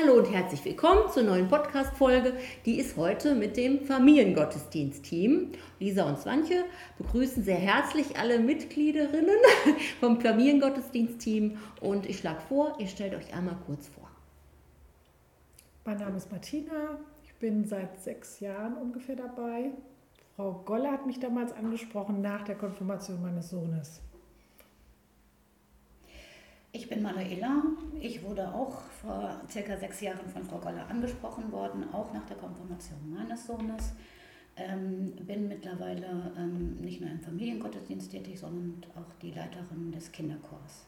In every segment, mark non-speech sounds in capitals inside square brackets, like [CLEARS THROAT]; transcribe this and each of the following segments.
Hallo und herzlich willkommen zur neuen Podcast-Folge. Die ist heute mit dem Familiengottesdienst-Team. Lisa und Swantje begrüßen sehr herzlich alle Mitgliederinnen [LAUGHS] vom Familiengottesdienst-Team und ich schlage vor, ihr stellt euch einmal kurz vor. Mein Name ist Martina, ich bin seit sechs Jahren ungefähr dabei. Frau Golle hat mich damals angesprochen nach der Konfirmation meines Sohnes. Ich bin Manuela. Ich wurde auch vor circa sechs Jahren von Frau Goller angesprochen worden, auch nach der Konfirmation meines Sohnes. Ähm, bin mittlerweile ähm, nicht nur im Familiengottesdienst tätig, sondern auch die Leiterin des Kinderchors.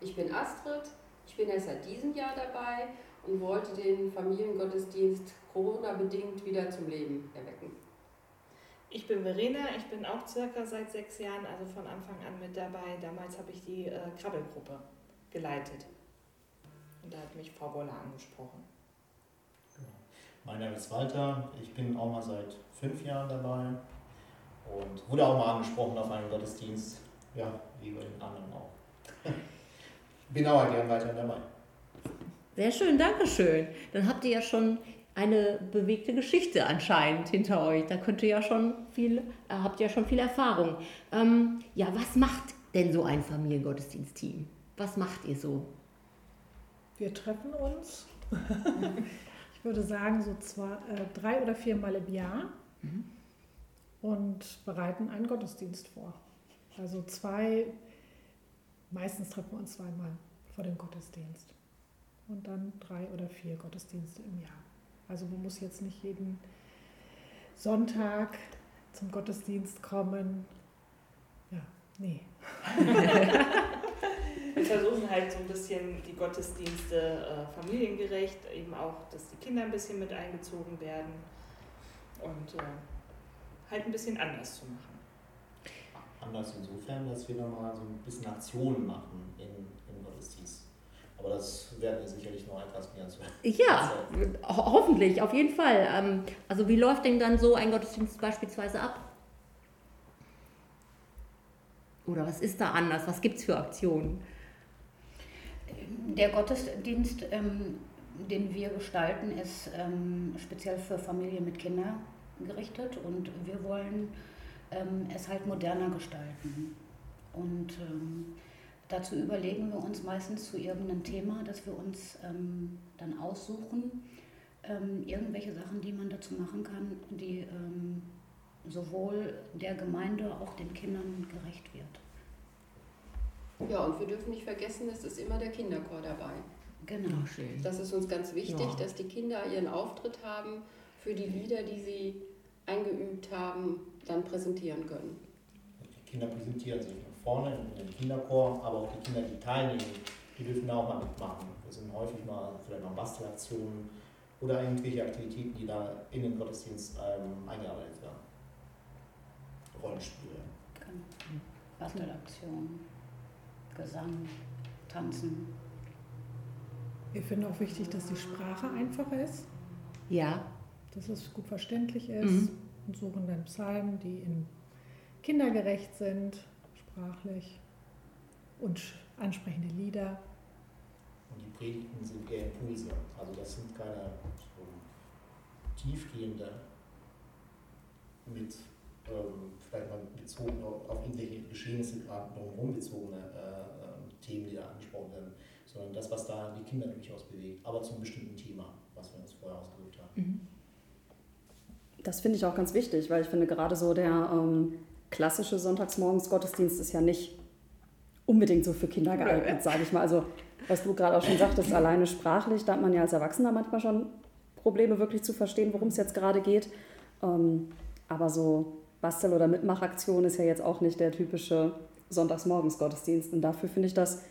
Ich bin Astrid. Ich bin erst seit diesem Jahr dabei und wollte den Familiengottesdienst Corona-bedingt wieder zum Leben erwecken. Ich bin Verena, ich bin auch circa seit sechs Jahren, also von Anfang an mit dabei. Damals habe ich die äh, Krabbelgruppe geleitet. Und da hat mich Frau Goller angesprochen. Genau. Mein Name ist Walter, ich bin auch mal seit fünf Jahren dabei und wurde auch mal angesprochen auf einen Gottesdienst, ja, wie bei den anderen auch. [LAUGHS] bin auch gern weiter dabei. Sehr schön, danke schön. Dann habt ihr ja schon eine bewegte Geschichte anscheinend hinter euch. Da könnt ihr ja schon viel, äh, habt ihr ja schon viel Erfahrung. Ähm, ja, was macht denn so ein Familiengottesdienstteam? Was macht ihr so? Wir treffen uns, [LAUGHS] ich würde sagen, so zwei, äh, drei oder viermal im Jahr mhm. und bereiten einen Gottesdienst vor. Also zwei, meistens treffen wir uns zweimal vor dem Gottesdienst und dann drei oder vier Gottesdienste im Jahr. Also man muss jetzt nicht jeden Sonntag zum Gottesdienst kommen. Ja, nee. [LAUGHS] Wir versuchen halt so ein bisschen die Gottesdienste äh, familiengerecht, eben auch, dass die Kinder ein bisschen mit eingezogen werden und äh, halt ein bisschen anders zu machen. Anders insofern, dass wir nochmal so ein bisschen Aktionen machen in, im Gottesdienst. Aber das werden wir sicherlich noch etwas mehr zu. Ja, ho hoffentlich, auf jeden Fall. Ähm, also wie läuft denn dann so ein Gottesdienst beispielsweise ab? Oder was ist da anders? Was gibt es für Aktionen? Der Gottesdienst, ähm, den wir gestalten, ist ähm, speziell für Familien mit Kindern gerichtet und wir wollen ähm, es halt moderner gestalten. Und ähm, Dazu überlegen wir uns meistens zu irgendeinem Thema, das wir uns ähm, dann aussuchen, ähm, irgendwelche Sachen, die man dazu machen kann, die ähm, sowohl der Gemeinde, auch den Kindern gerecht wird. Ja, und wir dürfen nicht vergessen, es ist immer der Kinderchor dabei. Genau. schön. Das ist uns ganz wichtig, ja. dass die Kinder ihren Auftritt haben für die Lieder, die sie eingeübt haben, dann präsentieren können. Die Kinder präsentieren sich vorne im Kinderchor, aber auch die Kinder, die teilnehmen, die dürfen da auch mal mitmachen. Das sind häufig mal vielleicht mal Bastelaktionen oder irgendwelche Aktivitäten, die da in den Gottesdienst ähm, eingearbeitet werden. Rollenspiele. Genau. Bastelaktionen, Gesang, Tanzen. Wir finden auch wichtig, dass die Sprache einfach ist. Ja. Dass es gut verständlich ist. Mhm. Und suchen dann Psalmen, die in kindergerecht sind, sprachlich und ansprechende Lieder. Und die Predigten sind eher Impulse. Also das sind keine so tiefgehende, mit ähm, vielleicht mal bezogen auf, irgendwelche Geschehnisse gerade drumherum bezogene äh, äh, Themen, die da angesprochen werden, sondern das, was da die Kinder durchaus bewegt, aber zum bestimmten Thema, was wir uns vorher ausgedrückt haben. Mhm. Das finde ich auch ganz wichtig, weil ich finde gerade so der ähm, klassische Sonntagsmorgens-Gottesdienst ist ja nicht unbedingt so für Kinder geeignet, sage ich mal. Also, was du gerade auch schon sagtest, [CLEARS THROAT] alleine sprachlich, da hat man ja als Erwachsener manchmal schon Probleme, wirklich zu verstehen, worum es jetzt gerade geht. Ähm, aber so Bastel- oder Mitmachaktion ist ja jetzt auch nicht der typische Sonntagsmorgens-Gottesdienst. Und dafür finde ich, das,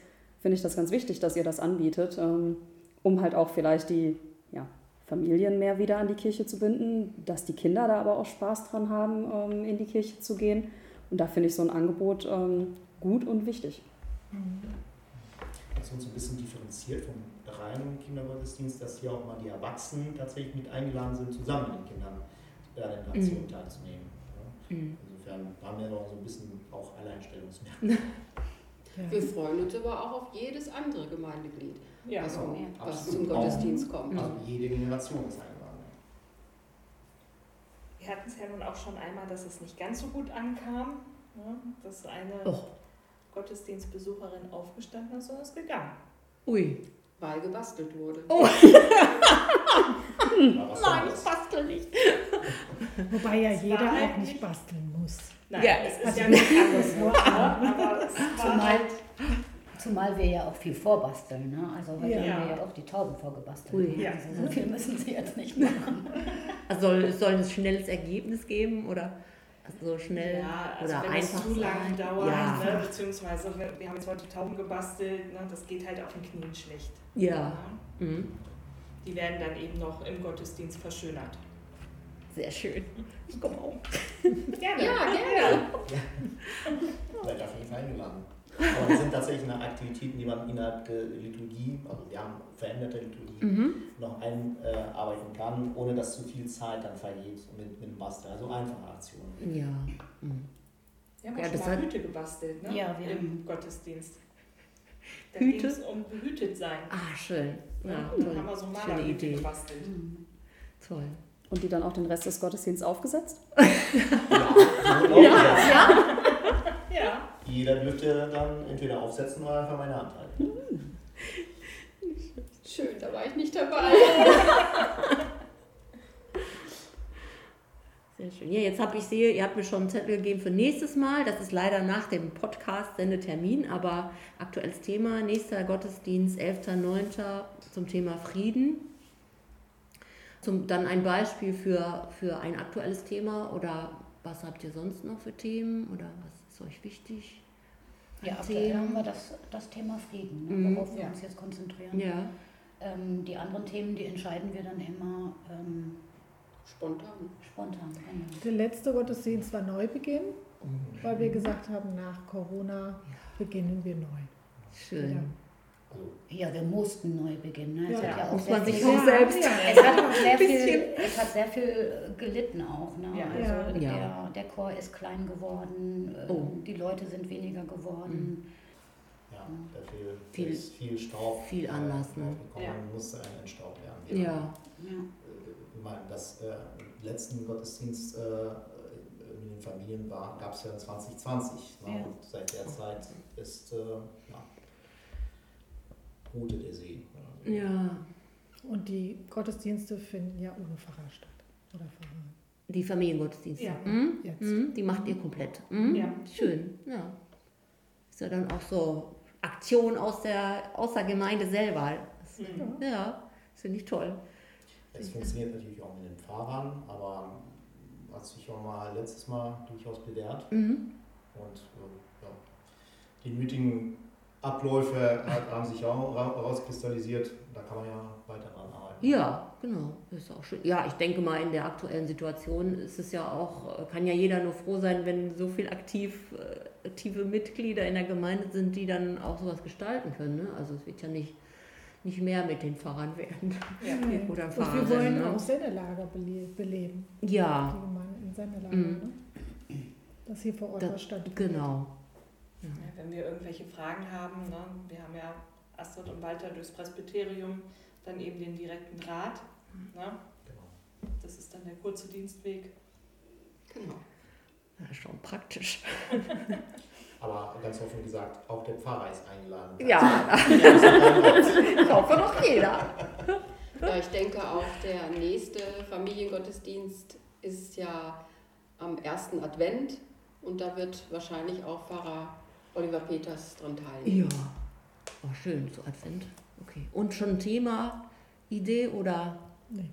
find ich das ganz wichtig, dass ihr das anbietet, ähm, um halt auch vielleicht die ja, Familien mehr wieder an die Kirche zu binden, dass die Kinder da aber auch Spaß dran haben, ähm, in die Kirche zu gehen. Und da finde ich so ein Angebot ähm, gut und wichtig. Das ist uns ein bisschen differenziert vom reinen Kindergottesdienst, dass hier auch mal die Erwachsenen tatsächlich mit eingeladen sind, zusammen mit den Kindern bei den Aktionen mhm. teilzunehmen. Mhm. Insofern haben wir noch so ein bisschen auch Alleinstellungsmerkmale. [LAUGHS] Ja. Wir freuen uns aber auch auf jedes andere Gemeindeglied. Ja, was, so, ja. was zum Gottesdienst kommt. Also jede Generation ist eingeladen. Wir hatten es ja nun auch schon einmal, dass es nicht ganz so gut ankam, ne? dass eine Oh. Gottesdienstbesucherin aufgestanden ist und ist gegangen. Ui. Weil gebastelt wurde. Oh. [LAUGHS] Nein, ich bastel nicht. Wobei ja Es jeder halt auch nicht nicht- basteln muss. Nein, Ja, es ist ja nicht alles nur nur, aber es [LAUGHS] war Zumal, halt, zumal wir ja auch viel vorbasteln. Ne? Also heute Ja. haben wir ja auch die Tauben vorgebastelt. Ui. Ja. Also so viel müssen sie jetzt nicht [LAUGHS] machen. Also soll, es soll ein schnelles Ergebnis geben oder so schnell ja, also oder wenn einfach es zu lange sein? dauert, Ja. ne? beziehungsweise wir, wir haben jetzt heute Tauben gebastelt, ne? das geht halt auf den Knien schlecht. Ja. Ne? Mhm. Die werden dann eben noch im Gottesdienst verschönert. Sehr schön. Ich komme auch. Gerne. Ja, gerne. Seid auf jeden Fall eingeladen. Aber das sind tatsächlich eine Aktivitäten, die man innerhalb der Liturgie, also wir haben veränderte Liturgie, Mhm. noch einarbeiten kann, ohne dass zu viel Zeit dann vergeht mit, mit dem Basteln. Also einfache Aktionen. Ja. Mhm. Wir haben Ja, auch schon mal Hüte gebastelt, ne? Ja, wir Im haben- Gottesdienst. Da Hüte? um behütet sein. Ah, schön. Ja, Ja, da haben toll. wir so Schöne Malerhüte Idee. gebastelt. Mhm. Toll. Und die dann auch den Rest des Gottesdienstes aufgesetzt? [LAUGHS] Ja, Ja. Ja, Jeder dürfte dann entweder aufsetzen oder einfach meine Hand halten. Schön, da war ich nicht dabei. [LAUGHS] Sehr schön. Ja, jetzt habe ich sehe, ihr habt mir schon einen Zettel gegeben für nächstes Mal. Das ist leider nach dem Podcast Sendetermin, aber aktuelles Thema, nächster Gottesdienst, 11.09. zum Thema Frieden. Zum, dann ein Beispiel für, für ein aktuelles Thema oder was habt ihr sonst noch für Themen oder was ist euch wichtig? Ja, aktuell haben wir das, das Thema Frieden, ne? Mhm. worauf wir Ja. uns jetzt konzentrieren. Ja. Ähm, die anderen Themen, die entscheiden wir dann immer ähm, Spontan. spontan. Genau. Der letzte Gottesdienst war Neubeginn, weil wir gesagt haben, nach Corona beginnen wir neu. Schön. Ja, wir mussten neu beginnen. Ne? Es Ja. hat ja auch Muss sehr man sich viel, auch selbst. es hat auch sehr viel, es hat sehr viel äh, gelitten auch. Ne? Ja. Also Ja. Der, der Chor ist klein geworden, äh, Oh. die Leute sind weniger geworden. ja, dafür Viel- ist viel Staub. viel Anders, ne? aufgekommen, Ja. Musste ein entstaubt werden. Ja. Ja. Äh, Das äh, letzten Gottesdienst äh, mit den Familien war, gab es ja in 2020. Ne? Ja. Und seit der Zeit ist äh, ja, Route der See. ne? Ja. Und die Gottesdienste finden ja ohne Pfarrer statt. Oder Pfarrer. Die Familiengottesdienste. Ja. Mhm. Jetzt. Mhm. Die macht ihr komplett. Mhm. Ja. Schön. Ja. Ist ja dann auch so Aktion aus der, aus der Gemeinde selber. Das, Mhm. Ja, das finde ich toll. Es funktioniert natürlich auch mit den Fahrern, aber hat sich auch mal letztes Mal durchaus bewährt. Mhm. Und äh, ja, die nötigen Abläufe haben sich auch ra- rauskristallisiert. Da kann man ja weiter dran arbeiten. Ja, genau. Das ist auch schön. Ja, ich denke mal, in der aktuellen Situation ist es ja auch, kann ja jeder nur froh sein, wenn so viel aktiv, äh, aktive Mitglieder in der Gemeinde sind, die dann auch sowas gestalten können. Ne? Also es wird ja nicht, nicht mehr mit den Pfarrern werden. Ja. [LAUGHS] Oder Und wir wollen ne? auch Sendelager bele beleben. Ja, Die Gemeinde in Sendelager. Mhm. Ne? Das hier vor Ort Da- was stattfindet. genau. Ja, wenn wir irgendwelche Fragen haben, ne, wir haben ja Astrid und Walter durchs Presbyterium, dann eben den direkten Draht. Ne? Genau. Das ist dann der kurze Dienstweg. Genau. Das ist schon praktisch. [LAUGHS] Aber ganz offen gesagt, auch der Pfarrer ist eingeladen. Ja, [LAUGHS] ich hoffe noch jeder. Ja, ich denke auch, der nächste Familiengottesdienst ist ja am ersten Advent und da wird wahrscheinlich auch Pfarrer Oliver Peters dran teilnehmen. Ja, oh, schön, so Advent. Okay. Und schon ein Thema, Idee oder Nee.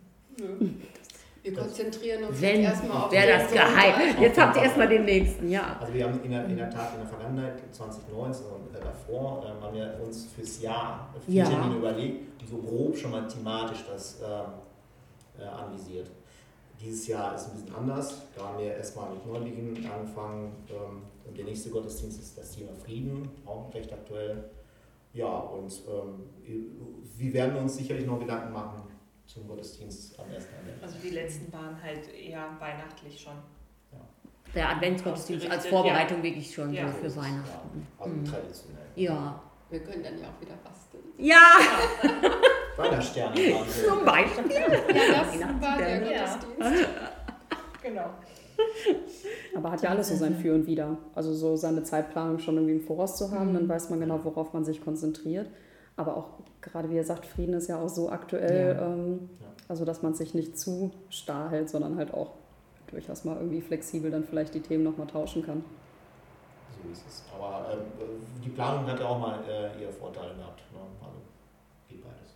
Wir konzentrieren uns wenn, jetzt erstmal auf wäre das geheim. Jetzt habt ihr erstmal den nächsten, ja. Also wir haben in der, in der Tat in der Vergangenheit, 2019 und davor, haben wir uns fürs Jahr vier Ja. Termine überlegt, die so grob schon mal thematisch das ähm, äh, anvisiert. Dieses Jahr ist ein bisschen anders. Da haben wir erstmal mit Neubeginn angefangen. Ähm, und der nächste Gottesdienst ist das Thema Frieden, auch recht aktuell. Ja, und ähm, wir werden uns sicherlich noch Gedanken machen zum Gottesdienst am 1. Advent. Also die letzten waren halt eher weihnachtlich schon. Der Adventsgottesdienst als Vorbereitung wirklich schon Ja. so für Weihnachten. Ja, also Mhm. traditionell. Ja, Wir können dann ja auch wieder basteln. Ja, [LAUGHS] [LAUGHS] Weihnachtssterne zum Beispiel. Ja, das war der. Gottesdienst. Genau. Aber hat ja alles so sein Für und Wider. Also so seine Zeitplanung schon irgendwie im Voraus zu haben, dann weiß man genau, worauf man sich konzentriert. Aber auch gerade wie ihr sagt, Frieden ist ja auch so aktuell, Ja. ähm, Ja. also dass man sich nicht zu starr hält, sondern halt auch durchaus mal irgendwie flexibel dann vielleicht die Themen nochmal tauschen kann. So ist es. Aber ähm, die Planung hat ja auch mal äh, ihre Vorteile gehabt. Ne? Also geht beides.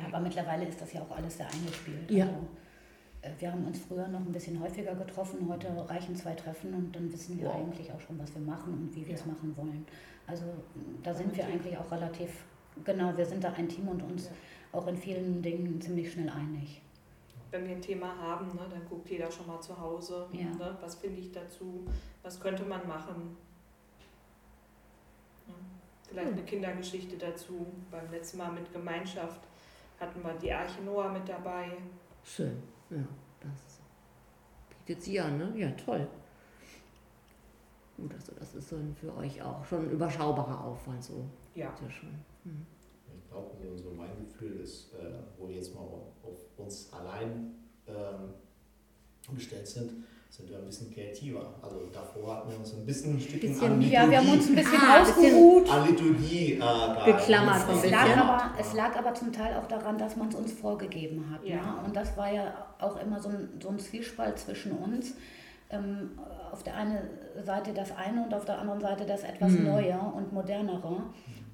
Ja, aber mittlerweile ist das ja auch alles sehr eingespielt. Ja. Also, äh, wir haben uns früher noch ein bisschen häufiger getroffen, heute reichen zwei Treffen und dann wissen wir Wow. eigentlich auch schon, was wir machen und wie wir es Ja. machen wollen. Also da sind wir Team. eigentlich auch relativ, genau, wir sind da ein Team und uns Ja. auch in vielen Dingen ziemlich schnell einig. Wenn wir ein Thema haben, ne, dann guckt jeder schon mal zu Hause. Ja. Ne, was finde ich dazu? Was könnte man machen? Vielleicht eine Kindergeschichte dazu. Beim letzten Mal mit Gemeinschaft hatten wir die Arche Noah mit dabei. Schön, ja, das bietet sie an, ne? Ja, toll. Gut, also das ist dann für euch auch schon ein überschaubarer Aufwand, so. Ja. Sehr schön. Hm. Ich glaube, so, so mein Gefühl ist, äh, wo wir jetzt mal auf, auf uns allein ähm, gestellt sind, sind wir ein bisschen kreativer. Also davor hatten wir uns ein bisschen ein Stückchen Bisschen- an Ja, wir haben uns ein Liturgie, bisschen Ah, ein bisschen ausgeruht. an Liturgie äh, Geklammert Es lag, aber, es lag aber zum Teil auch daran, dass man es uns vorgegeben hat. Ja. Ne? Und das war ja auch immer so ein, so ein Zwiespalt zwischen uns. Ähm, auf der einen Seite das eine und auf der anderen Seite das etwas Hm. Neue und Modernere.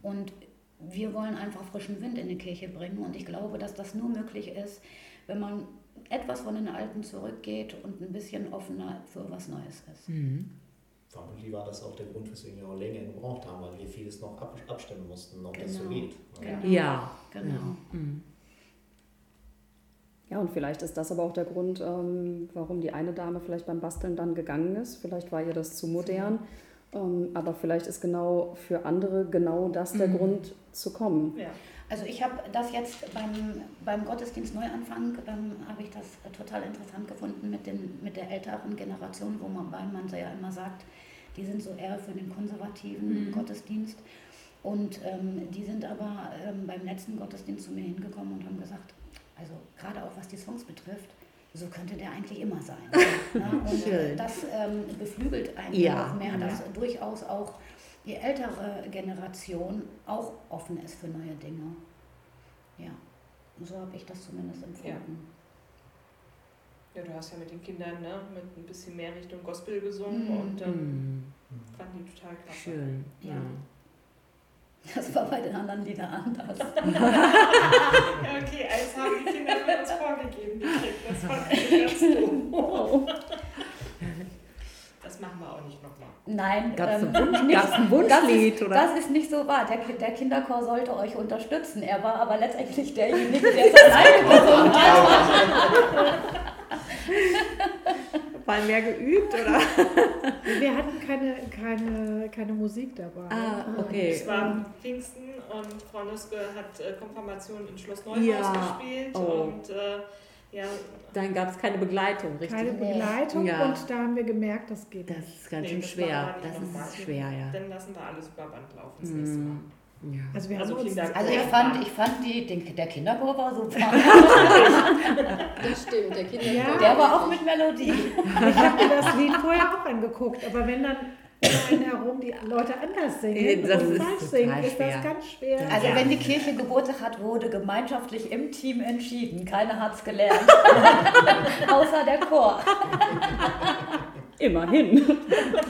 Und wir wollen einfach frischen Wind in die Kirche bringen. Und ich glaube, dass das nur möglich ist, wenn man etwas von den Alten zurückgeht und ein bisschen offener für was Neues ist. Mhm. Vermutlich war das auch der Grund, weswegen wir auch länger gebraucht haben, weil wir vieles noch ab, abstimmen mussten, ob das so Genau. geht. ne? Genau. Ja, Genau. Ja. Mhm. Ja, und vielleicht ist das aber auch der Grund, ähm, warum die eine Dame vielleicht beim Basteln dann gegangen ist. Vielleicht war ihr das zu modern, ähm, aber vielleicht ist genau für andere genau das der Mhm. Grund zu kommen. Ja. Also ich habe das jetzt beim, beim Gottesdienst Neuanfang, ähm, habe ich das äh, total interessant gefunden mit, den, mit der älteren Generation, wo man, weil man so ja immer sagt, die sind so eher für den konservativen Mhm. Gottesdienst. Und ähm, die sind aber ähm, beim letzten Gottesdienst zu mir hingekommen und haben gesagt, also gerade auch was die Songs betrifft, so könnte der eigentlich immer sein. [LAUGHS] ja, und Schön. das ähm, beflügelt eigentlich Ja. noch mehr, dass durchaus auch die ältere Generation auch offen ist für neue Dinge. Ja, so habe ich das zumindest empfunden. ja, du hast ja mit den Kindern ne, mit ein bisschen mehr Richtung Gospel gesungen Mhm. und ähm, Mhm. fanden die total klasse. Schön, ja. Ja. Das war bei den anderen Liedern anders. [LAUGHS] Ja, okay, eins haben die Kinder mir uns vorgegeben gekriegt. Das fand ich ganz doof. Das machen wir auch nicht nochmal. Nein, Gab es ähm, ein, Wunsch, das Wunschlied? ist, oder? das ist nicht so wahr. Der, der Kinderchor sollte euch unterstützen. Er war aber letztendlich derjenige, [LAUGHS] der es alleine gesungen hat. [LAUGHS] Mal mehr geübt, oder? Wir hatten keine, keine, keine Musik dabei. Ah, okay. Es war Pfingsten und Frau Nuske hat äh, Konfirmation in Schloss Neuhaus Ja. gespielt Oh. und äh, ja, Dann gab es keine Begleitung, richtig? Keine Begleitung Ja. und da haben wir gemerkt, das geht Das nicht. ist ganz Nee, schön das schwer. Das nochmal. ist schwer, ja. dann lassen wir alles über Band laufen das nächste Mal. Ja. Also wir Also haben uns Kinder- Also ich fand, ich fand die, den, der Kinderchor war super. [LAUGHS] Das stimmt, der Kinderchor. Ja. Der war auch mit Melodie. Ich habe mir das Lied vorher auch angeguckt, aber wenn dann herum die Leute anders singen Das und ist falsch singen, ist das ganz schwer. Also Ja. wenn die Kirche Geburtstag hat, wurde gemeinschaftlich im Team entschieden. Keiner hat es gelernt. [LAUGHS] Außer der Chor. Immerhin.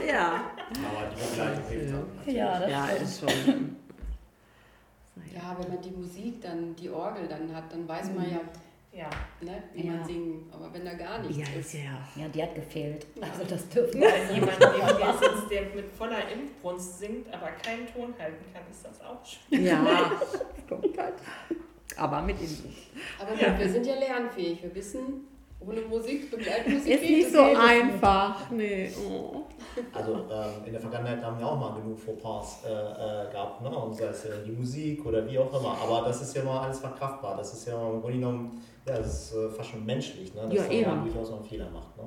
Ja, Aber die Begleitung hilft dann. Ja, das ja ist schon. Ja, wenn man die Musik dann, die Orgel dann hat, dann weiß man ja, Ja, ne, wie Ja. man singen. Aber wenn da gar nichts Ja, ist. ja. Ja, die hat gefehlt. Also das dürfen wir wenn jemand neben dir sitzt, der mit voller Inbrunst singt, aber keinen Ton halten kann, ist das auch schön. Ja, [LAUGHS] stimmt halt. Aber mit Info. Aber gut, wir sind ja lernfähig. Wir wissen, ohne Musik, Begleitmusik Ist geht nicht es so nicht. einfach. Nee. Oh. Also ähm, in der Vergangenheit haben wir auch mal genug Fauxpas äh, äh, gehabt, ne? und sei es äh, die Musik oder wie auch immer. Aber das ist ja mal alles verkraftbar. Das ist ja im Grunde genommen, ja, das ist äh, fast schon menschlich, ne? dass Ja, man eben. durchaus mal einen Fehler macht. Ne?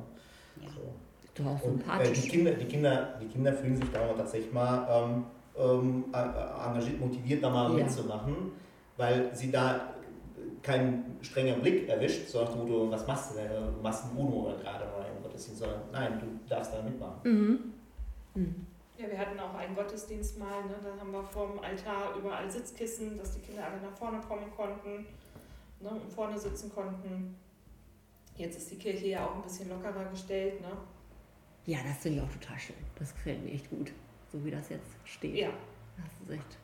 Ja. So. Doch, Und äh, die, sympathisch. Kinder, die, Kinder, die Kinder fühlen sich da auch tatsächlich mal ähm, ähm, engagiert, motiviert, da mal Ja. mitzumachen, weil sie da keinen strengen Blick erwischt, so nach dem Motto, was machst du denn? Du machst ein UNO oder gerade oder im Gottesdienst, sondern nein, du darfst da mitmachen. Mhm. Mhm. Ja, wir hatten auch einen Gottesdienst mal, ne? da haben wir vorm Altar überall Sitzkissen, dass die Kinder alle nach vorne kommen konnten ne? und vorne sitzen konnten. Jetzt ist die Kirche ja auch ein bisschen lockerer gestellt. Ne? Ja, das finde ich auch total schön. Das gefällt mir echt gut, so wie das jetzt steht. Ja, Das ist echt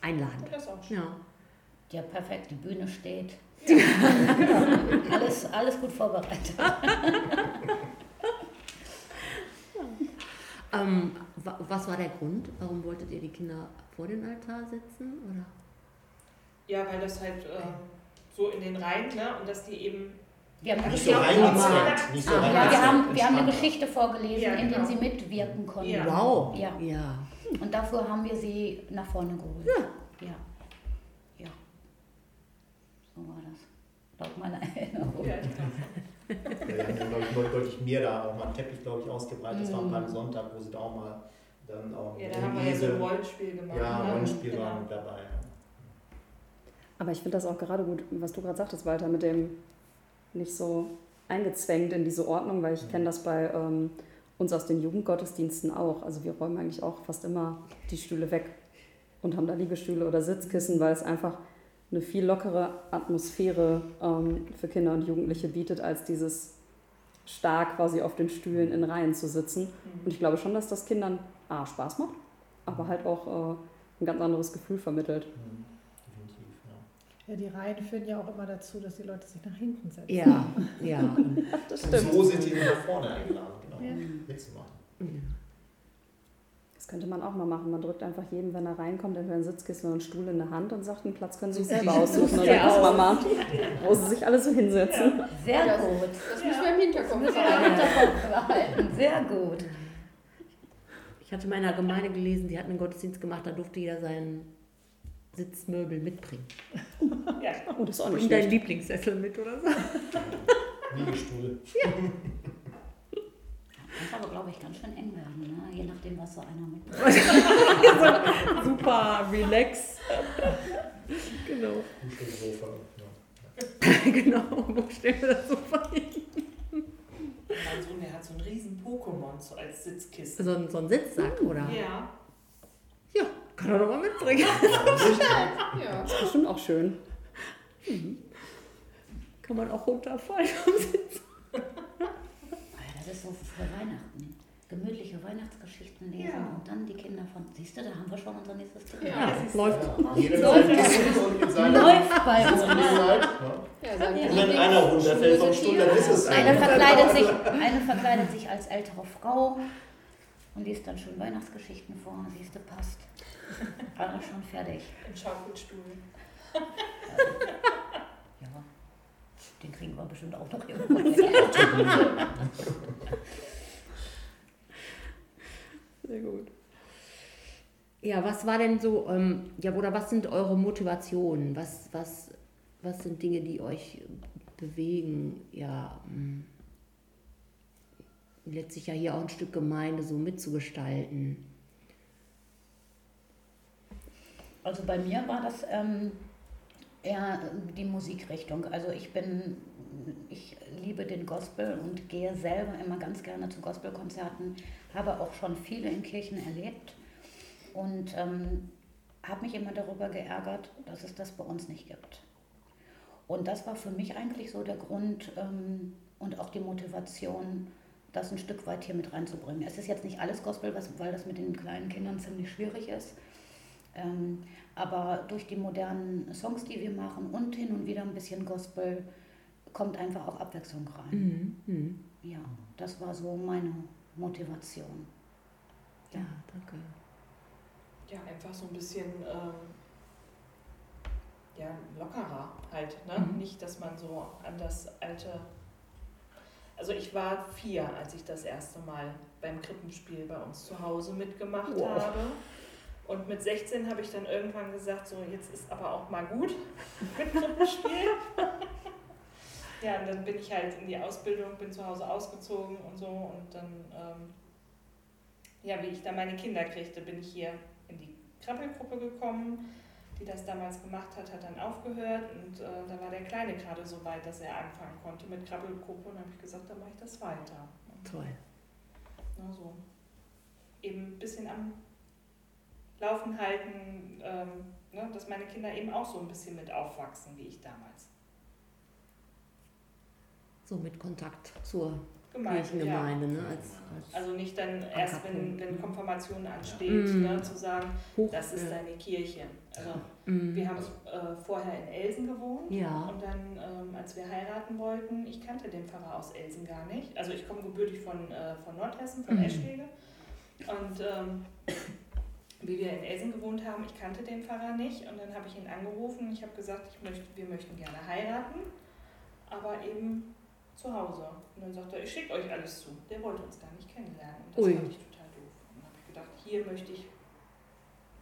einladend. das ist auch schön. Ja. Ja, perfekt, die Bühne steht. Ja. [LAUGHS] Alles, alles gut vorbereitet. [LAUGHS] Ähm, wa- was war der Grund? Warum wolltet ihr die Kinder vor den Altar setzen? Oder? Ja, weil das halt äh, so in den Reihen, ne? und dass die eben Wir haben, Nicht so reingezwängt, nicht so Ah, ja, wir haben, wir haben eine. Geschichte vorgelesen, Ja, in der genau. sie mitwirken konnten. Ja. Wow. Ja. ja. Und dafür haben wir sie nach vorne geholt. Ja. Ja. ja. So war das. Laut meiner [LAUGHS] Erinnerung. ja, Ja, Wir haben glaube ich, deut- deutlich mehr da auch mal einen Teppich, glaube ich, ausgebreitet. Das war am Mhm. Palmsonntag, wo sie da auch mal dann auch ja, da haben wir ja so ein Rollenspiel gemacht. ja, ne? Rollenspiel Genau. waren mit dabei. Aber ich finde das auch gerade gut, was du gerade sagtest, Walter, mit dem nicht so eingezwängt in diese Ordnung, weil ich kenne das bei ähm, uns aus den Jugendgottesdiensten auch. Also wir räumen eigentlich auch fast immer die Stühle weg und haben da Liegestühle oder Sitzkissen, weil es einfach eine viel lockere Atmosphäre ähm, für Kinder und Jugendliche bietet, als dieses stark quasi auf den Stühlen in Reihen zu sitzen. Mhm. Und ich glaube schon, dass das Kindern A, Spaß macht, aber halt auch äh, ein ganz anderes Gefühl vermittelt. Mhm. Ja. Ja, die Reihen führen ja auch immer dazu, dass die Leute sich nach hinten setzen. Ja, ja. [LAUGHS] Das Und so sind die nach vorne eingeladen, genau, Ja. mitzumachen. Das könnte man auch mal machen. Man drückt einfach jedem, wenn er reinkommt, entweder ein Sitzkissen oder einen Stuhl in der Hand und sagt, einen Platz können Sie sich selber aussuchen. Ja, man aus. mal, wo Sie sich alle so hinsetzen. Sehr Ja. gut. Das müssen wir im Hinterkopf behalten. Sehr gut. Ich hatte in einer Gemeinde gelesen, die hatten einen Gottesdienst gemacht, da durfte jeder seinen Sitzmöbel mitbringen. [LAUGHS] Ja, Oh, das ist auch nicht Bring deinen. Lieblingssessel mit oder so. Liegestuhl. Das aber, glaube ich, ganz schön eng werden, ne? je nachdem, was so einer mit. [LAUGHS] Super, relax. genau. Kuschelsofa. [LAUGHS] Ja. genau, wo stellen wir das so hin? mein Sohn, der hat so einen riesen Pokémon so als Sitzkissen. So ein, so ein Sitzsack, oder? Ja, Ja, kann er doch mal mitbringen. Ja. [LAUGHS] Das ist bestimmt auch schön. Kann man auch runterfallen vom Sitz. Ja, das ist so für Weihnachten. Gemütliche Weihnachtsgeschichten lesen Ja. und dann die Kinder von. Siehst du, da haben wir schon unser nächstes Thema. Ja, das ist- läuft. Jeder seiner Läuft bei uns. Ja, Und wenn einer runterfällt vom Stuhl, dann ist es Eine einer. verkleidet, sich, eine verkleidet sich als ältere Frau und liest dann schon Weihnachtsgeschichten vor. Siehst du, passt. Alle schon fertig. im Schaukelstuhl. [LAUGHS] Ja, den kriegen wir bestimmt auch noch irgendwo. [LAUGHS] Sehr gut. Ja, was war denn so, ähm, ja, oder was sind eure Motivationen? Was, was, was sind Dinge, die euch bewegen, ja, ähm, letztlich ja hier auch ein Stück Gemeinde so mitzugestalten? Also bei mir war das ähm, eher die Musikrichtung. Also ich bin, ich liebe den Gospel und gehe selber immer ganz gerne zu Gospelkonzerten, habe auch schon viele in Kirchen erlebt und ähm, habe mich immer darüber geärgert, dass es das bei uns nicht gibt. Und das war für mich eigentlich so der Grund ähm, und auch die Motivation, das ein Stück weit hier mit reinzubringen. Es ist jetzt nicht alles Gospel, was, weil das mit den kleinen Kindern ziemlich schwierig ist. Ähm, aber durch die modernen Songs, die wir machen und hin und wieder ein bisschen Gospel, kommt einfach auch Abwechslung rein. Mhm. Mhm. Ja, das war so meine Motivation. Ja, danke. Ja, einfach so ein bisschen ähm, ja, lockerer halt. Ne? Mhm. Nicht, dass man so an das alte. Also ich war vier, als ich das erste Mal beim Krippenspiel bei uns zu Hause mitgemacht Wow. habe. Und mit 16 habe ich dann irgendwann gesagt, so jetzt ist aber auch mal gut mit Krippenspiel. [LAUGHS] ja, und dann bin ich halt in die Ausbildung, bin zu Hause ausgezogen und so. Und dann, ähm, ja, wie ich da meine Kinder kriegte, bin ich hier in die Krabbelgruppe gekommen. Die das damals gemacht hat, hat dann aufgehört und äh, da war der Kleine gerade so weit, dass er anfangen konnte mit Krabbelgruppe und dann habe ich gesagt, dann mache ich das weiter. Toll. Na, so. Eben ein bisschen am Laufen halten, ähm, ne, dass meine Kinder eben auch so ein bisschen mit aufwachsen, wie ich damals. So mit Kontakt zur Gemeinde, Kirchengemeinde, ja. ne? Als, als Also nicht dann erst, wenn, wenn ne? Konfirmation ansteht, Mhm. ne, zu sagen, Hoch, das ist ja. deine Kirche. Also Mhm. wir haben äh, vorher in Elsen gewohnt Ja. und dann, ähm, als wir heiraten wollten, ich kannte den Pfarrer aus Elsen gar nicht. Also ich komme gebürtig von, äh, von Nordhessen, von Mhm. Eschwege. Und ähm, wie wir in Elsen gewohnt haben, ich kannte den Pfarrer nicht und dann habe ich ihn angerufen und ich habe gesagt, ich möchte, wir möchten gerne heiraten, aber eben zu Hause. Und dann sagt er, ich schicke euch alles zu. Der wollte uns gar nicht kennenlernen und das Ui. fand ich total doof. Und dann habe ich gedacht, hier möchte ich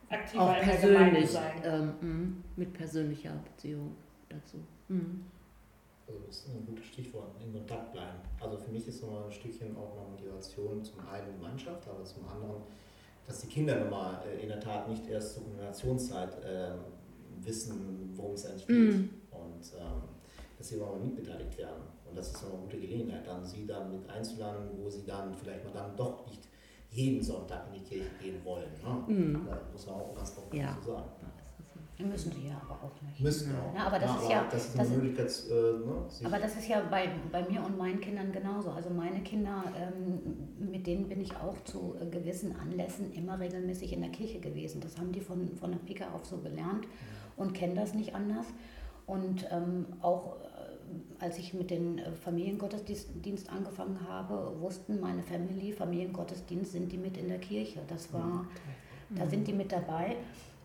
aktiver Auch in der Gemeinde sein. ähm, mhm, mit persönlicher Beziehung dazu. Mhm. Also das ist ein gutes Stichwort, in Kontakt bleiben. Also für mich ist nochmal ein Stückchen auch eine Motivation zum einen Gemeinschaft, aber zum anderen, dass die Kinder nochmal äh, in der Tat nicht erst zur Konfirmationszeit ähm, wissen, worum es eigentlich geht. Mhm. Und ähm, dass sie mal mitbeteiligt werden. Und das ist eine gute Gelegenheit, dann sie dann mit einzuladen, wo sie dann vielleicht mal dann doch nicht jeden Sonntag in die Kirche gehen wollen. Ne? Mhm. Da muss man auch ganz offen Ja. so sagen. Müssen sie ja aber auch nicht. Müssen auch. Ja, aber das ist ja- das ist das eine ist- Möglichkeit, äh, ne, Aber das ist ja bei, bei mir und meinen Kindern genauso. Also meine Kinder, ähm, mit denen bin ich auch zu äh, gewissen Anlässen immer regelmäßig in der Kirche gewesen. Das haben die von, von der Pika auf so gelernt und kennen das nicht anders. Und ähm, auch äh, als ich mit dem äh, Familiengottesdienst angefangen habe, wussten meine Family, Familiengottesdienst sind die mit in der Kirche. Das war, da sind die mit dabei.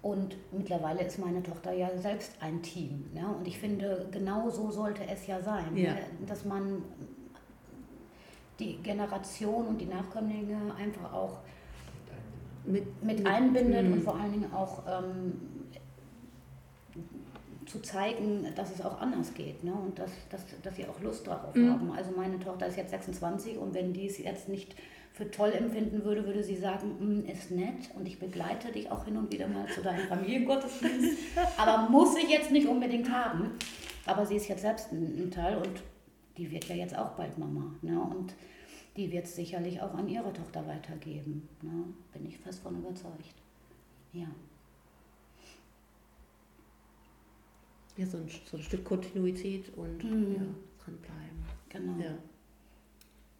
Und mittlerweile ist meine Tochter ja selbst ein Team. Ne? Und ich finde, genau so sollte es ja sein. Ja. Ne? Dass man die Generation und die Nachkömmlinge einfach auch Mit, mit einbindet Mhm. und vor allen Dingen auch ähm, zu zeigen, dass es auch anders geht ne? und dass, dass, dass sie auch Lust darauf Mhm. haben. Also meine Tochter ist jetzt 26 und wenn die es jetzt nicht für toll empfinden würde, würde sie sagen, "Mm, ist nett und ich begleite dich auch hin und wieder mal zu deinem Familiengottesdienst, [LAUGHS] aber muss ich jetzt nicht unbedingt haben. Aber sie ist jetzt selbst ein, ein Teil und die wird ja jetzt auch bald Mama. Ne? Und die wird es sicherlich auch an ihre Tochter weitergeben. Ne? Bin ich fest von überzeugt. Ja. Ja, so, ein, so ein Stück Kontinuität und Mhm. ja, dranbleiben. Genau. Ja.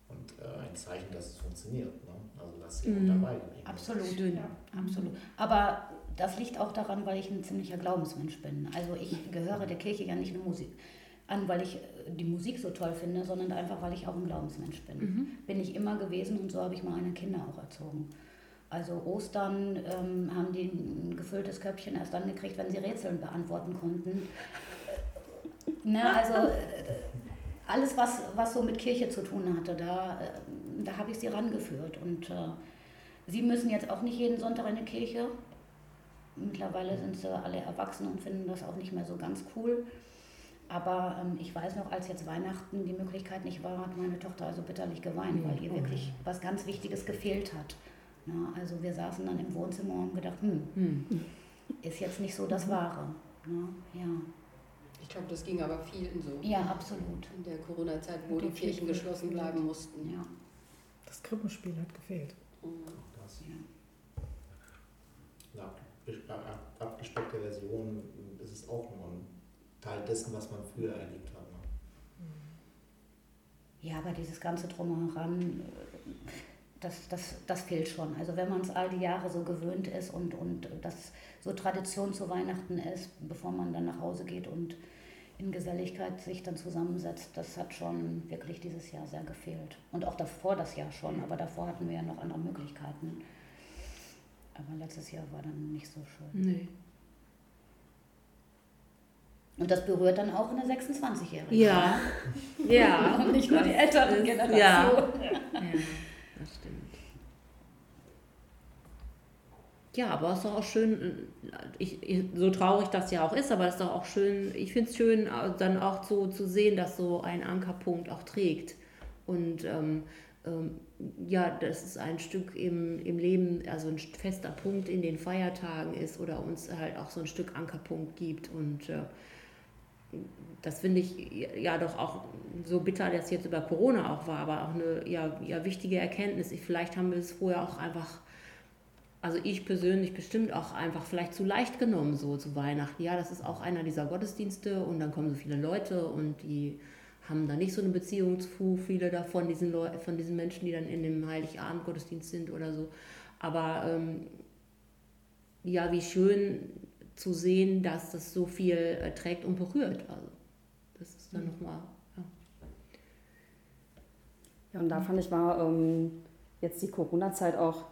Und äh, ein Zeichen, dass es funktioniert. Ne? Also dass sie Mhm. dabei Absolut. Ja. Absolut. Aber das liegt auch daran, weil ich ein ziemlicher Glaubensmensch bin. Also ich gehöre der Kirche ja nicht nur Musik an, weil ich äh, die Musik so toll finde, sondern einfach, weil ich auch ein Glaubensmensch bin. Mhm. Bin ich immer gewesen und so habe ich meine Kinder auch erzogen. Also Ostern ähm, haben die ein gefülltes Köpfchen erst dann gekriegt, wenn sie Rätseln beantworten konnten. [LAUGHS] Ne, also äh, alles, was, was so mit Kirche zu tun hatte, da, äh, da habe ich sie rangeführt. Und äh, sie müssen jetzt auch nicht jeden Sonntag in die Kirche. Mittlerweile sind sie alle erwachsen und finden das auch nicht mehr so ganz cool. Aber ähm, ich weiß noch, als jetzt Weihnachten die Möglichkeit nicht war, hat meine Tochter also bitterlich geweint, weil ihr wirklich was ganz Wichtiges gefehlt hat. Na, also wir saßen dann im Wohnzimmer und haben gedacht, hm, Hm. ist jetzt nicht so das Wahre. Ne? Ja. Ich glaube, das ging aber vielen so. ja, absolut. In der Corona-Zeit, wo die jeden Kirchen geschlossen gefehlt. bleiben mussten. Ja. Das Krippenspiel hat gefehlt. Das Ja. eine abge- ab- abgespeckte Version ist es auch nur ein Teil dessen, was man früher erlebt hat. Ne? Ja, aber dieses ganze Drumheran, äh, das, das, das fehlt schon. Also wenn man es all die Jahre so gewöhnt ist und, und das so Tradition zu Weihnachten ist, bevor man dann nach Hause geht und in Geselligkeit sich dann zusammensetzt, das hat schon wirklich dieses Jahr sehr gefehlt. Und auch davor das Jahr schon, aber davor hatten wir ja noch andere Möglichkeiten. Aber letztes Jahr war dann nicht so schön. Nee. Und das berührt dann auch eine 26-Jährige. Ja. Ja. Und [LAUGHS] nicht nur die älteren Generationen. Ja. [LAUGHS] Ja, das stimmt. Ja, aber es ist doch auch schön, ich, ich, so traurig das ja auch ist, aber es ist doch auch schön, ich finde es schön, äh, dann auch so zu sehen, dass so ein Ankerpunkt auch trägt. Und ähm, ähm, ja, das ist ein Stück im, im Leben, also ein fester Punkt in den Feiertagen ist oder uns halt auch so ein Stück Ankerpunkt gibt. Und äh, das finde ich ja doch auch so bitter, dass jetzt über Corona auch war, aber auch eine ja, ja wichtige Erkenntnis. Ich, vielleicht haben wir es vorher auch einfach, also ich persönlich bestimmt auch einfach vielleicht zu leicht genommen, so zu Weihnachten. Ja, das ist auch einer dieser Gottesdienste und dann kommen so viele Leute und die haben da nicht so eine Beziehung zu viele davon, diesen Leu von diesen Menschen, die dann in dem Heiligabend-Gottesdienst sind oder so. Aber ähm, ja, wie schön zu sehen, dass das so viel äh, trägt und berührt. Also das ist dann nochmal. Ja. ja, und da fand ich war ähm, jetzt die Corona-Zeit auch,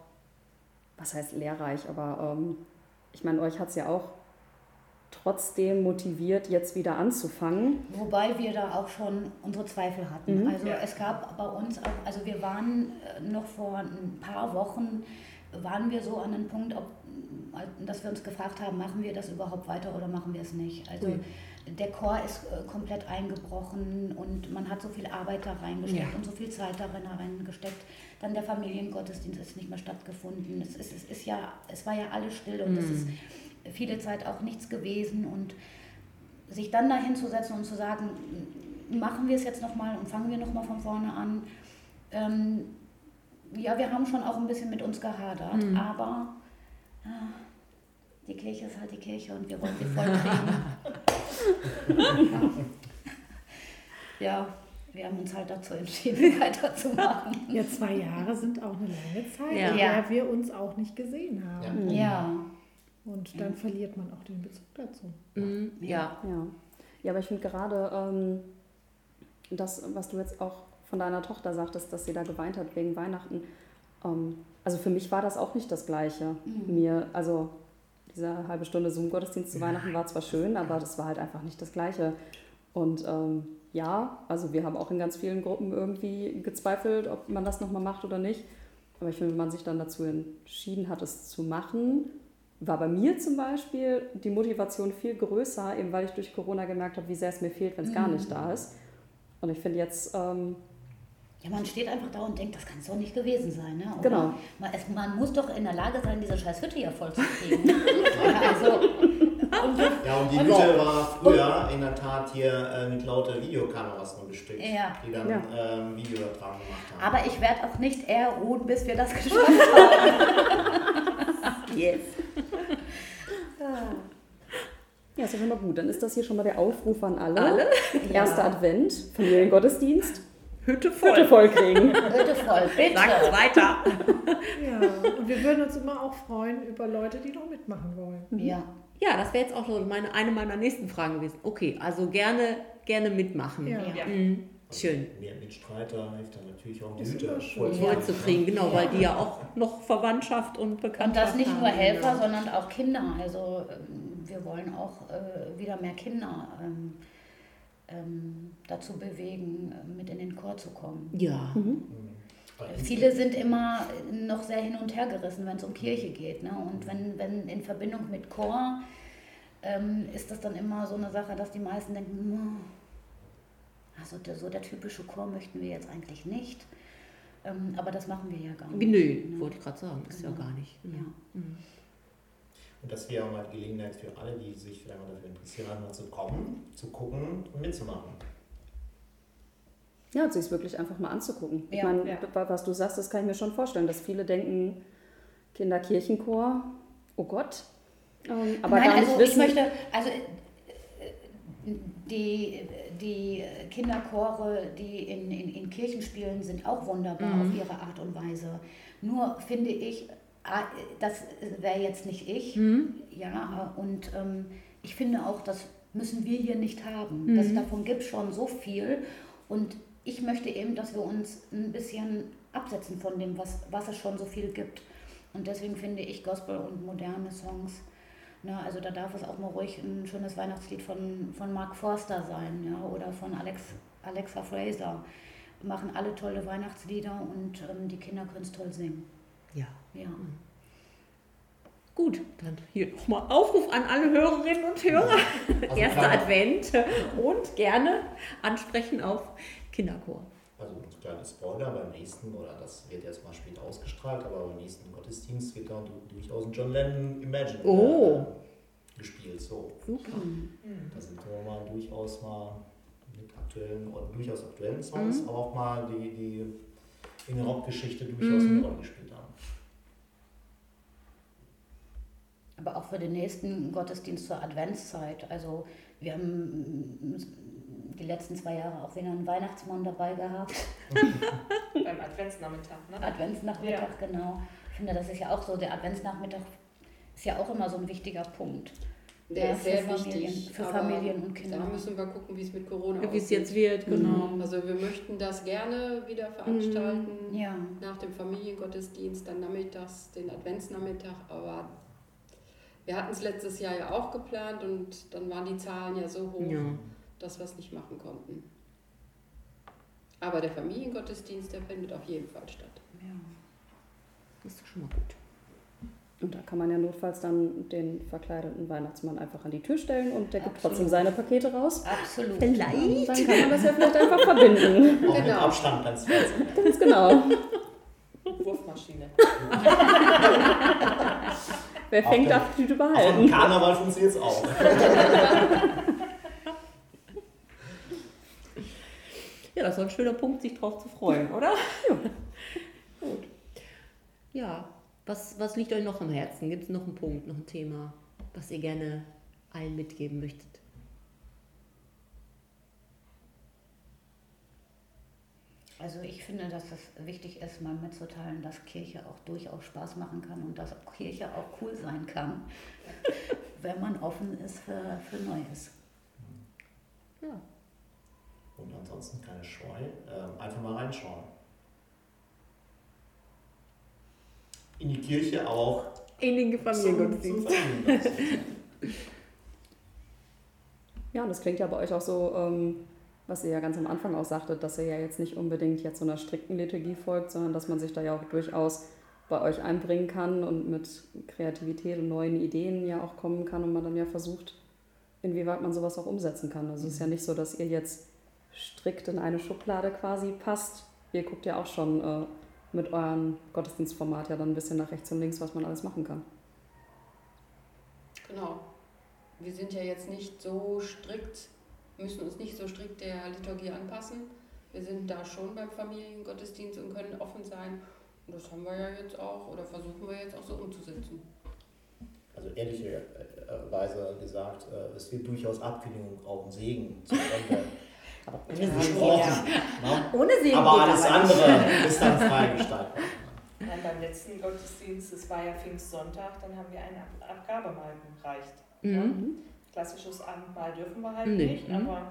was heißt lehrreich, aber ähm, ich meine, euch hat es ja auch trotzdem motiviert, jetzt wieder anzufangen. Wobei wir da auch schon unsere Zweifel hatten. Mhm. Also ja. es gab bei uns auch, also wir waren äh, noch vor ein paar Wochen, waren wir so an einem Punkt, ob, dass wir uns gefragt haben, machen wir das überhaupt weiter oder machen wir es nicht. Also mhm. Der Chor ist äh, komplett eingebrochen und man hat so viel Arbeit da reingesteckt ja. und so viel Zeit darin reingesteckt. Dann der Familiengottesdienst ist nicht mehr stattgefunden. Es, ist, es, ist ja, es war ja alles still und mhm. es ist viele Zeit auch nichts gewesen und sich dann dahin zu setzen und zu sagen, machen wir es jetzt nochmal und fangen wir nochmal von vorne an. Ähm, ja, wir haben schon auch ein bisschen mit uns gehadert, mhm. aber äh, die Kirche ist halt die Kirche und wir wollen sie voll kriegen. [LAUGHS] ja, wir haben uns halt dazu entschieden, [LAUGHS] weiterzumachen. Ja, zwei Jahre sind auch eine lange Zeit, ja. in der wir uns auch nicht gesehen haben. Ja. ja. Und dann verliert man auch den Bezug dazu. Mhm. Ja. ja. Ja, aber ich finde gerade ähm, das, was du jetzt auch von deiner Tochter sagtest, dass sie da geweint hat wegen Weihnachten. Ähm, also für mich war das auch nicht das Gleiche. Mhm. Mir, also diese halbe Stunde Zoom-Gottesdienst zu Weihnachten war zwar schön, aber das war halt einfach nicht das Gleiche. Und ähm, ja, also wir haben auch in ganz vielen Gruppen irgendwie gezweifelt, ob man das nochmal macht oder nicht. Aber ich finde, wenn man sich dann dazu entschieden hat, es zu machen, war bei mir zum Beispiel die Motivation viel größer, eben weil ich durch Corona gemerkt habe, wie sehr es mir fehlt, wenn es mhm. gar nicht da ist. Und ich finde jetzt. Ähm, ja, man steht einfach da und denkt, das kann es doch nicht gewesen sein. Ne? Oder genau. Man, es, man, muss doch in der Lage sein, diese scheiß Hütte hier voll zu kriegen. ja, [LAUGHS] also, und, ja, und die und Hütte war früher und, in der Tat hier äh, mit lauter Videokameras nur bestückt, ja. die dann ja. ähm, Videoübertragung gemacht haben. Aber ich werde auch nicht eher ruhen, bis wir das [LAUGHS] geschafft haben. yes. Ja, ist ja schon mal gut. Dann ist das hier schon mal der Aufruf an alle. Alle? Erster. Advent, Familiengottesdienst. Hütte voll. Hütte voll kriegen. [LAUGHS] Hütte voll, bitte. Sagt weiter. Ja, und wir würden uns immer auch freuen über Leute, die noch mitmachen wollen. Ja. Ja, das wäre jetzt auch so meine, eine meiner nächsten Fragen gewesen. Okay, also gerne, gerne mitmachen. Ja. ja. Mhm. Schön. Mehr Mitstreiter hilft dann natürlich auch, die Hütte voll ja. zu kriegen, genau, ja. weil die ja auch noch Verwandtschaft und Bekanntschaft haben. Und das nicht nur Helfer, sondern auch Kinder. Also ähm, wir wollen auch äh, wieder mehr Kinder ähm, ähm, dazu bewegen, mit in den Chor zu kommen. Ja. Mhm. Viele sind immer noch sehr hin und her gerissen, wenn es um Kirche geht. Ne? Und wenn, wenn in Verbindung mit Chor ähm, ist das dann immer so eine Sache, dass die meisten denken, also der, so der typische Chor möchten wir jetzt eigentlich nicht. Ähm, aber das machen wir ja gar nicht. Nö, ne? wollte ich gerade sagen, ist genau. ja gar nicht. Ja. Mhm. Und das wäre auch mal die Gelegenheit für alle, die sich vielleicht mal dafür interessieren, einmal zu kommen, zu gucken und mitzumachen. Ja, sich wirklich einfach mal anzugucken. Ja, ich meine, ja. was du sagst, das kann ich mir schon vorstellen, dass viele denken, Kinderkirchenchor, oh Gott. Ähm, aber Nein, gar nicht also wissen. ich möchte, also äh, die die Kinderchore, die in, in, in Kirchen spielen, sind auch wunderbar mhm. auf ihre Art und Weise. Nur finde ich, das wäre jetzt nicht ich, mhm. ja, und ähm, ich finde auch, das müssen wir hier nicht haben. Mhm. Das, davon gibt es schon so viel und ich möchte eben, dass wir uns ein bisschen absetzen von dem, was, was es schon so viel gibt. Und deswegen finde ich Gospel und moderne Songs Ne, also da darf es auch mal ruhig ein schönes Weihnachtslied von, von Mark Forster sein ja, oder von Alex, Alexa Fraser. Machen alle tolle Weihnachtslieder und ähm, die Kinder können es toll singen. Ja. Ja. Mhm. Gut, dann hier nochmal Aufruf an alle Hörerinnen und Hörer. [LAUGHS] Also Erster Advent und gerne ansprechen auf Kinderchor. also ein kleiner Spoiler, beim nächsten, oder das wird erstmal später ausgestrahlt, aber beim nächsten Gottesdienst wird dann durchaus ein John Lennon Imagine Oh. äh, gespielt. So. Super. Mhm. Da sind wir mal durchaus mal mit aktuellen oder durchaus aktuellen Songs, Mhm. aber auch mal die, die in der Rockgeschichte durchaus Mhm. eine Rolle gespielt haben. Aber auch für den nächsten Gottesdienst zur Adventszeit. Also wir haben mm, die letzten zwei Jahre auch wieder einen Weihnachtsmann dabei gehabt. [LAUGHS] Beim Adventsnachmittag, ne? Adventsnachmittag, genau. Ich finde, das ist ja auch so, der Adventsnachmittag ist ja auch immer so ein wichtiger Punkt. Der Ja, ist sehr Familien- wichtig. für Familien und Kinder. Da müssen wir gucken, wie es mit Corona Wie es aussieht. jetzt wird, genau. Also wir möchten das gerne wieder veranstalten. Ja, Nach dem Familiengottesdienst, dann nachmittags den Adventsnachmittag, aber wir hatten es letztes Jahr ja auch geplant und dann waren die Zahlen ja so hoch, Ja. dass wir es nicht machen konnten. Aber der Familiengottesdienst, der findet auf jeden Fall statt. ja. Das ist doch schon mal gut. Und da kann man ja notfalls dann den verkleideten Weihnachtsmann einfach an die Tür stellen und der gibt Absolut. trotzdem seine Pakete raus. absolut. Vielleicht. Dann kann man das ja vielleicht einfach verbinden. Auch mit Genau. Abstand ganz. Ganz genau. Wer Auf fängt, darf die Tüte behalten. Karneval funktioniert es auch. [LAUGHS] Ja, das ist doch ein schöner Punkt, sich drauf zu freuen, oder? Ja. Gut. Ja, was, was liegt euch noch am Herzen? Gibt es noch einen Punkt, noch ein Thema, was ihr gerne allen mitgeben möchtet? Also ich finde, dass es wichtig ist, mal mitzuteilen, dass Kirche auch durchaus Spaß machen kann und dass Kirche auch cool sein kann, [LAUGHS] wenn man offen ist für, für Neues. Ja. Und ansonsten keine Scheu. Ähm, einfach mal reinschauen. In die Kirche auch. In den Familiengottesdienst. [LAUGHS] Ja, und das klingt ja bei euch auch so, ähm, was ihr ja ganz am Anfang auch sagtet, dass ihr ja jetzt nicht unbedingt jetzt so einer strikten Liturgie folgt, sondern dass man sich da ja auch durchaus bei euch einbringen kann und mit Kreativität und neuen Ideen ja auch kommen kann und man dann ja versucht, inwieweit man sowas auch umsetzen kann. Also es ist ja nicht so, dass ihr jetzt strikt in eine Schublade quasi passt. Ihr guckt ja auch schon äh, mit eurem Gottesdienstformat ja dann ein bisschen nach rechts und links, was man alles machen kann. Genau. Wir sind ja jetzt nicht so strikt, müssen uns nicht so strikt der Liturgie anpassen. Wir sind da schon beim Familiengottesdienst und können offen sein. Und das haben wir ja jetzt auch oder versuchen wir jetzt auch so umzusetzen. Also ehrlicherweise gesagt, äh, es wird durchaus Abkündigung auch ein Segen zum Ende [LAUGHS] Aber besprochen. ne? Ohne Segen Aber alles andere ist dann freigestaltet. [LAUGHS] Nein, beim letzten Gottesdienst, es war ja Pfingstsonntag, dann haben wir eine Ab Abgabemal gereicht. Mhm. Klassisches Abendmahl dürfen wir halt Nee, nicht, mhm. aber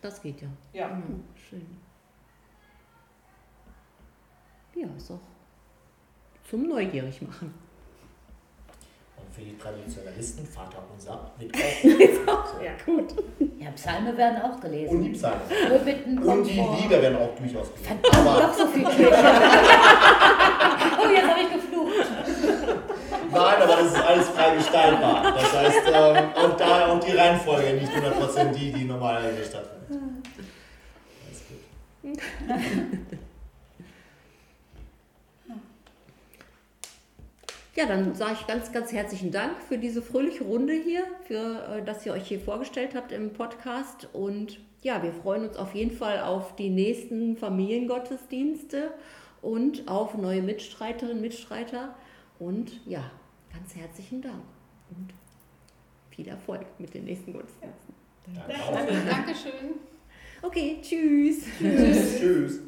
Das geht ja. ja. Genau, schön. Ja, ist auch zum Neugierig machen. Und für die Traditionalisten, Vater unser, wird [LAUGHS] auch. Ja. Gut. Ja, Psalme werden auch gelesen. Und die bitten Und die. Lieder werden auch durchaus gelesen. Verdammt, Aber doch so viel Kirche. [LAUGHS] oh, jetzt habe ich geflucht. Nein, aber das ist alles frei gestaltbar. Das heißt, ähm, auch da auch die Reihenfolge nicht 100% die, die normalerweise stattfindet. Alles gut. Ja, dann sage ich ganz, ganz herzlichen Dank für diese fröhliche Runde hier, für äh, dass ihr euch hier vorgestellt habt im Podcast. Und ja, wir freuen uns auf jeden Fall auf die nächsten Familiengottesdienste und auf neue Mitstreiterinnen, Mitstreiter. Und ja, ganz herzlichen Dank und viel Erfolg mit den nächsten Gottesdiensten. Danke. Dankeschön. Okay, tschüss. Tschüss.